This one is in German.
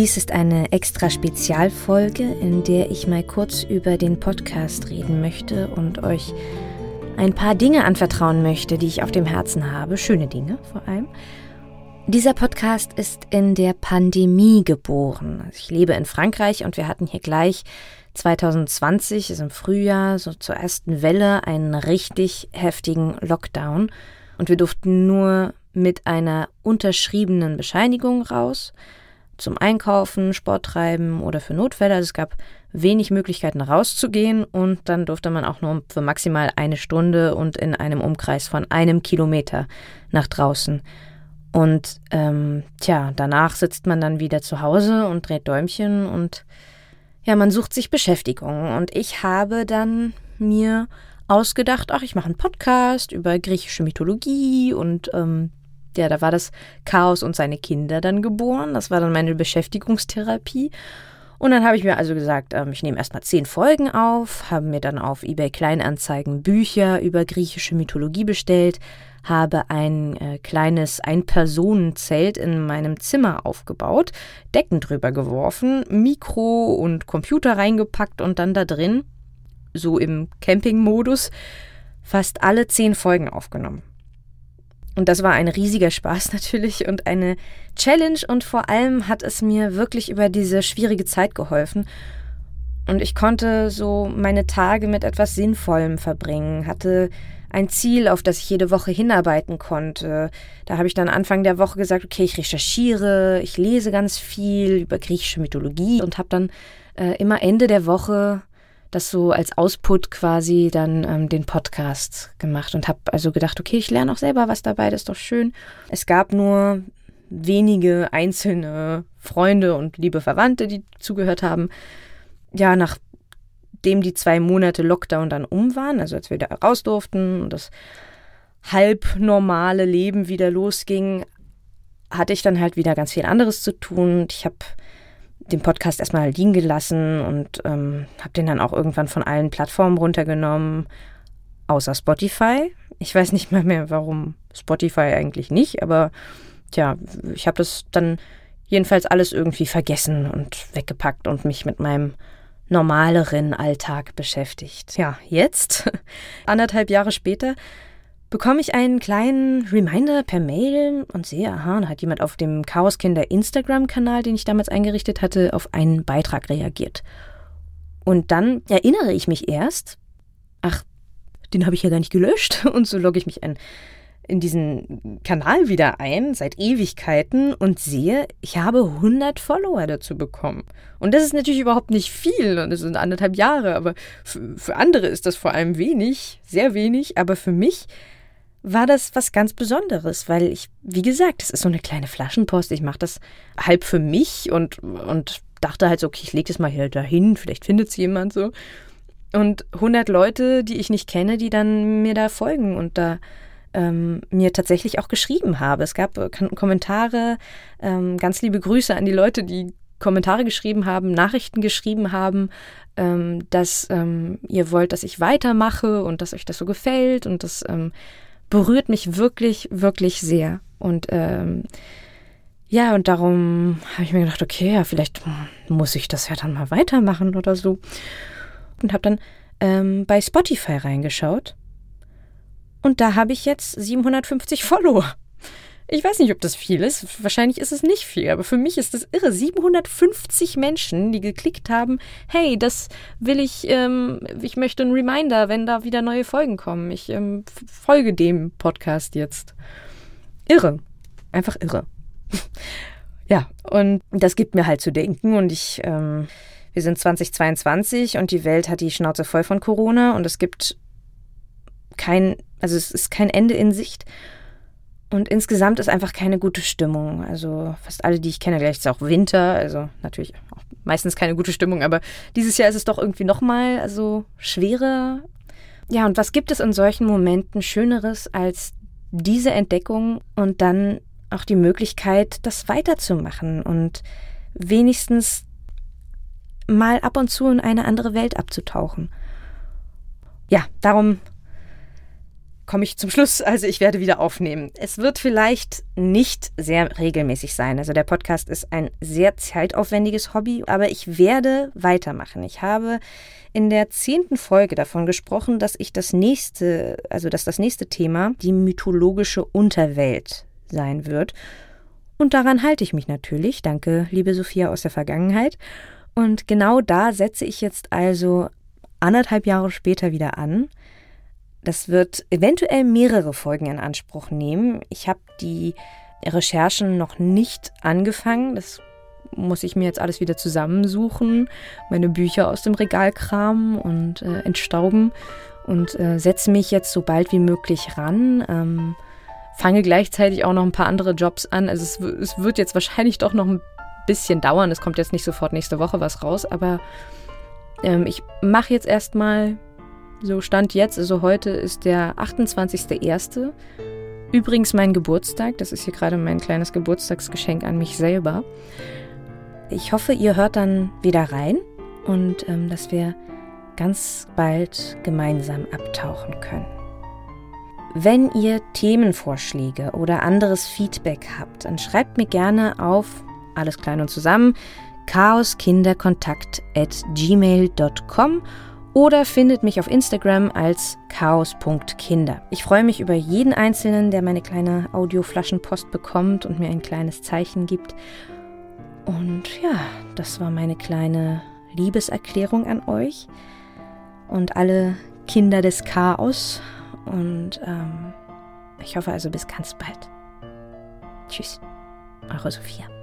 Dies ist eine extra Spezialfolge, in der ich mal kurz über den Podcast reden möchte und euch ein paar Dinge anvertrauen möchte, die ich auf dem Herzen habe, schöne Dinge vor allem. Dieser Podcast ist in der Pandemie geboren. Also ich lebe in Frankreich und wir hatten hier gleich 2020, also im Frühjahr, so zur ersten Welle, einen richtig heftigen Lockdown. Und wir durften nur mit einer unterschriebenen Bescheinigung raus zum Einkaufen, Sport treiben oder für Notfälle. Also es gab wenig Möglichkeiten rauszugehen und dann durfte man auch nur für maximal eine Stunde und in einem Umkreis von einem Kilometer nach draußen. Und ähm, tja, danach sitzt man dann wieder zu Hause und dreht Däumchen und ja, man sucht sich Beschäftigung. Und ich habe dann mir ausgedacht, ach, ich mache einen Podcast über griechische Mythologie und ähm, ja, da war das Chaos und seine Kinder dann geboren. Das war dann meine Beschäftigungstherapie. Und dann habe ich mir also gesagt, ähm, ich nehme erstmal zehn Folgen auf, habe mir dann auf eBay Kleinanzeigen Bücher über griechische Mythologie bestellt, habe ein äh, kleines Ein-Personen-Zelt in meinem Zimmer aufgebaut, Decken drüber geworfen, Mikro und Computer reingepackt und dann da drin, so im Camping-Modus, fast alle zehn Folgen aufgenommen. Und das war ein riesiger Spaß natürlich und eine Challenge und vor allem hat es mir wirklich über diese schwierige Zeit geholfen. Und ich konnte so meine Tage mit etwas Sinnvollem verbringen, hatte ein Ziel, auf das ich jede Woche hinarbeiten konnte. Da habe ich dann Anfang der Woche gesagt, okay, ich recherchiere, ich lese ganz viel über griechische Mythologie und habe dann äh, immer Ende der Woche das so als Ausput quasi dann ähm, den Podcast gemacht und habe also gedacht, okay, ich lerne auch selber was dabei, das ist doch schön. Es gab nur wenige einzelne Freunde und liebe Verwandte, die zugehört haben. Ja, nachdem die zwei Monate Lockdown dann um waren, also als wir da raus durften und das halb normale Leben wieder losging, hatte ich dann halt wieder ganz viel anderes zu tun. Ich habe den Podcast erstmal liegen gelassen und ähm, habe den dann auch irgendwann von allen Plattformen runtergenommen, außer Spotify. Ich weiß nicht mal mehr, warum Spotify eigentlich nicht, aber tja, ich habe das dann jedenfalls alles irgendwie vergessen und weggepackt und mich mit meinem normaleren Alltag beschäftigt. Ja, jetzt, anderthalb Jahre später, bekomme ich einen kleinen Reminder per Mail und sehe, aha, da hat jemand auf dem Chaoskinder Instagram-Kanal, den ich damals eingerichtet hatte, auf einen Beitrag reagiert. Und dann erinnere ich mich erst, ach, den habe ich ja gar nicht gelöscht. Und so logge ich mich ein, in diesen Kanal wieder ein, seit Ewigkeiten, und sehe, ich habe 100 Follower dazu bekommen. Und das ist natürlich überhaupt nicht viel, und es sind anderthalb Jahre, aber für, für andere ist das vor allem wenig, sehr wenig, aber für mich war das was ganz Besonderes, weil ich, wie gesagt, das ist so eine kleine Flaschenpost. Ich mache das halb für mich und, und dachte halt so, okay, ich lege das mal hier dahin, vielleicht findet es jemand so. Und 100 Leute, die ich nicht kenne, die dann mir da folgen und da ähm, mir tatsächlich auch geschrieben habe. Es gab äh, Kommentare, ähm, ganz liebe Grüße an die Leute, die Kommentare geschrieben haben, Nachrichten geschrieben haben, ähm, dass ähm, ihr wollt, dass ich weitermache und dass euch das so gefällt und das ähm, berührt mich wirklich, wirklich sehr. Und ähm, ja, und darum habe ich mir gedacht, okay, ja, vielleicht muss ich das ja dann mal weitermachen oder so. Und habe dann ähm, bei Spotify reingeschaut. Und da habe ich jetzt 750 Follower. Ich weiß nicht, ob das viel ist. Wahrscheinlich ist es nicht viel, aber für mich ist das irre. 750 Menschen, die geklickt haben, hey, das will ich, ähm, ich möchte einen Reminder, wenn da wieder neue Folgen kommen. Ich ähm, folge dem Podcast jetzt. Irre. Einfach irre. ja, und das gibt mir halt zu denken und ich, ähm, wir sind 2022 und die Welt hat die Schnauze voll von Corona und es gibt kein, also es ist kein Ende in Sicht. Und insgesamt ist einfach keine gute Stimmung. Also fast alle, die ich kenne, gleich ist auch Winter, also natürlich auch meistens keine gute Stimmung, aber dieses Jahr ist es doch irgendwie nochmal also schwerer. Ja, und was gibt es in solchen Momenten Schöneres als diese Entdeckung und dann auch die Möglichkeit, das weiterzumachen und wenigstens mal ab und zu in eine andere Welt abzutauchen. Ja, darum komme ich zum Schluss. Also ich werde wieder aufnehmen. Es wird vielleicht nicht sehr regelmäßig sein. Also der Podcast ist ein sehr zeitaufwendiges Hobby, aber ich werde weitermachen. Ich habe in der zehnten Folge davon gesprochen, dass ich das nächste, also dass das nächste Thema die mythologische Unterwelt sein wird. Und daran halte ich mich natürlich. Danke, liebe Sophia aus der Vergangenheit. Und genau da setze ich jetzt also anderthalb Jahre später wieder an. Das wird eventuell mehrere Folgen in Anspruch nehmen. Ich habe die Recherchen noch nicht angefangen. Das muss ich mir jetzt alles wieder zusammensuchen, meine Bücher aus dem Regal kramen und äh, entstauben und äh, setze mich jetzt so bald wie möglich ran. Ähm, fange gleichzeitig auch noch ein paar andere Jobs an. Also es, es wird jetzt wahrscheinlich doch noch ein bisschen dauern. Es kommt jetzt nicht sofort nächste Woche was raus, aber ähm, ich mache jetzt erstmal so Stand jetzt, also heute ist der 28.01. Übrigens mein Geburtstag. Das ist hier gerade mein kleines Geburtstagsgeschenk an mich selber. Ich hoffe, ihr hört dann wieder rein und ähm, dass wir ganz bald gemeinsam abtauchen können. Wenn ihr Themenvorschläge oder anderes Feedback habt, dann schreibt mir gerne auf alles klein und zusammen chaoskinderkontakt at gmail.com oder findet mich auf Instagram als chaos.kinder. Ich freue mich über jeden Einzelnen, der meine kleine Audioflaschenpost bekommt und mir ein kleines Zeichen gibt. Und ja, das war meine kleine Liebeserklärung an euch und alle Kinder des Chaos. Und ähm, ich hoffe also bis ganz bald. Tschüss, eure Sophia.